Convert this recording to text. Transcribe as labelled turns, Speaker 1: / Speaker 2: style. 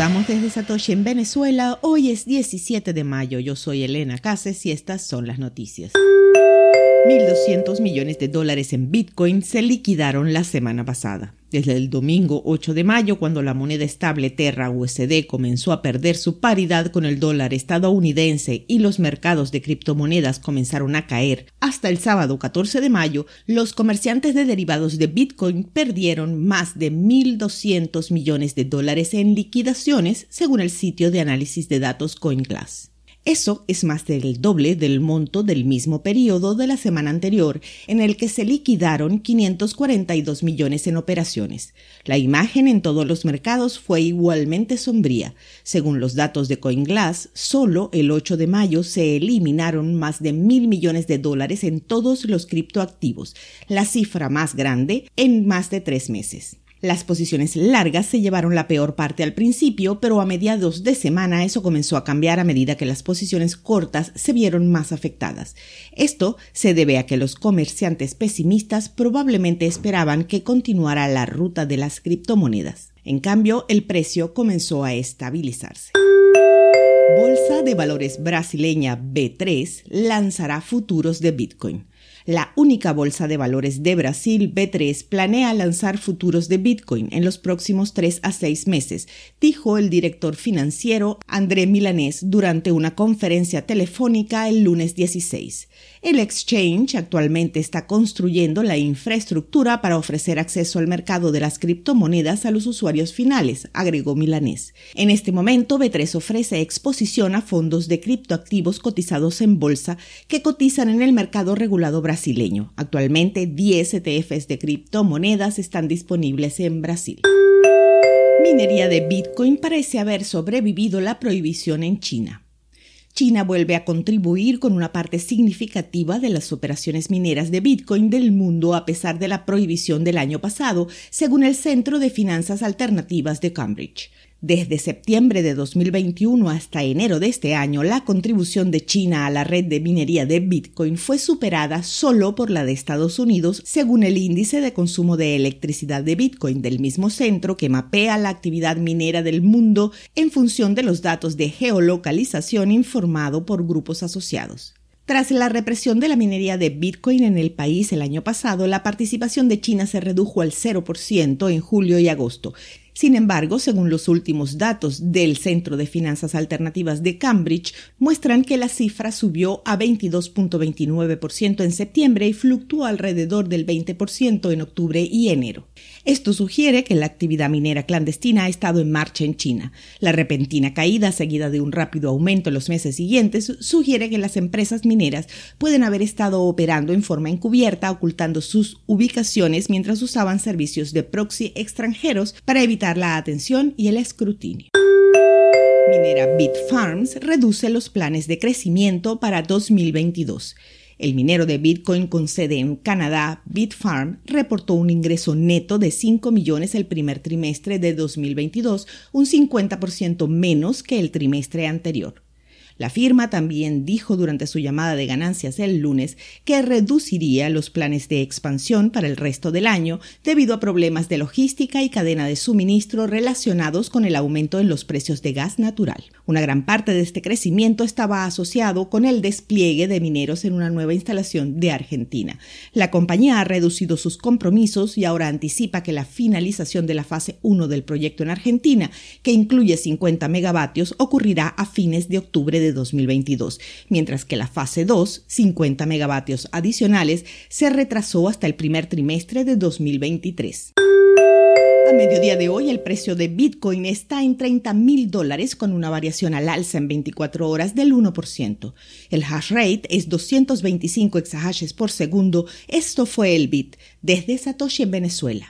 Speaker 1: saludamos desde Satoshi en Venezuela. Hoy es 17 de mayo. Yo soy Elena Cases y estas son las noticias. 1.200 millones de dólares en Bitcoin se liquidaron la semana pasada. Desde el domingo 8 de mayo, cuando la moneda estable Terra USD comenzó a perder su paridad con el dólar estadounidense y los mercados de criptomonedas comenzaron a caer, hasta el sábado 14 de mayo, los comerciantes de derivados de Bitcoin perdieron más de 1.200 millones de dólares en liquidaciones, según el sitio de análisis de datos CoinGlass. Eso es más del doble del monto del mismo periodo de la semana anterior, en el que se liquidaron 542 millones en operaciones. La imagen en todos los mercados fue igualmente sombría. Según los datos de CoinGlass, solo el 8 de mayo se eliminaron más de mil millones de dólares en todos los criptoactivos, la cifra más grande en más de tres meses. Las posiciones largas se llevaron la peor parte al principio, pero a mediados de semana eso comenzó a cambiar a medida que las posiciones cortas se vieron más afectadas. Esto se debe a que los comerciantes pesimistas probablemente esperaban que continuara la ruta de las criptomonedas. En cambio, el precio comenzó a estabilizarse. Bolsa de Valores brasileña B3 lanzará futuros de Bitcoin. La única bolsa de valores de Brasil, B3, planea lanzar futuros de Bitcoin en los próximos tres a seis meses, dijo el director financiero André Milanés durante una conferencia telefónica el lunes 16. El exchange actualmente está construyendo la infraestructura para ofrecer acceso al mercado de las criptomonedas a los usuarios finales, agregó Milanés. En este momento, B3 ofrece a fondos de criptoactivos cotizados en bolsa que cotizan en el mercado regulado brasileño. Actualmente 10 ETFs de criptomonedas están disponibles en Brasil. Minería de Bitcoin parece haber sobrevivido la prohibición en China. China vuelve a contribuir con una parte significativa de las operaciones mineras de Bitcoin del mundo a pesar de la prohibición del año pasado, según el Centro de Finanzas Alternativas de Cambridge. Desde septiembre de 2021 hasta enero de este año, la contribución de China a la red de minería de Bitcoin fue superada solo por la de Estados Unidos, según el índice de consumo de electricidad de Bitcoin del mismo centro que mapea la actividad minera del mundo en función de los datos de geolocalización informado por grupos asociados. Tras la represión de la minería de Bitcoin en el país el año pasado, la participación de China se redujo al 0% en julio y agosto, sin embargo, según los últimos datos del Centro de Finanzas Alternativas de Cambridge, muestran que la cifra subió a 22.29% en septiembre y fluctuó alrededor del 20% en octubre y enero. Esto sugiere que la actividad minera clandestina ha estado en marcha en China. La repentina caída, seguida de un rápido aumento en los meses siguientes, sugiere que las empresas mineras pueden haber estado operando en forma encubierta, ocultando sus ubicaciones mientras usaban servicios de proxy extranjeros para evitar la atención y el escrutinio. Minera Bitfarms reduce los planes de crecimiento para 2022. El minero de Bitcoin con sede en Canadá, Bitfarm, reportó un ingreso neto de 5 millones el primer trimestre de 2022, un 50% menos que el trimestre anterior. La firma también dijo durante su llamada de ganancias el lunes que reduciría los planes de expansión para el resto del año debido a problemas de logística y cadena de suministro relacionados con el aumento en los precios de gas natural. Una gran parte de este crecimiento estaba asociado con el despliegue de mineros en una nueva instalación de Argentina. La compañía ha reducido sus compromisos y ahora anticipa que la finalización de la fase 1 del proyecto en Argentina, que incluye 50 megavatios, ocurrirá a fines de octubre de 2022, mientras que la fase 2, 50 megavatios adicionales, se retrasó hasta el primer trimestre de 2023. A mediodía de hoy, el precio de Bitcoin está en 30 mil dólares con una variación al alza en 24 horas del 1%. El hash rate es 225 exahashes por segundo. Esto fue el Bit desde Satoshi en Venezuela.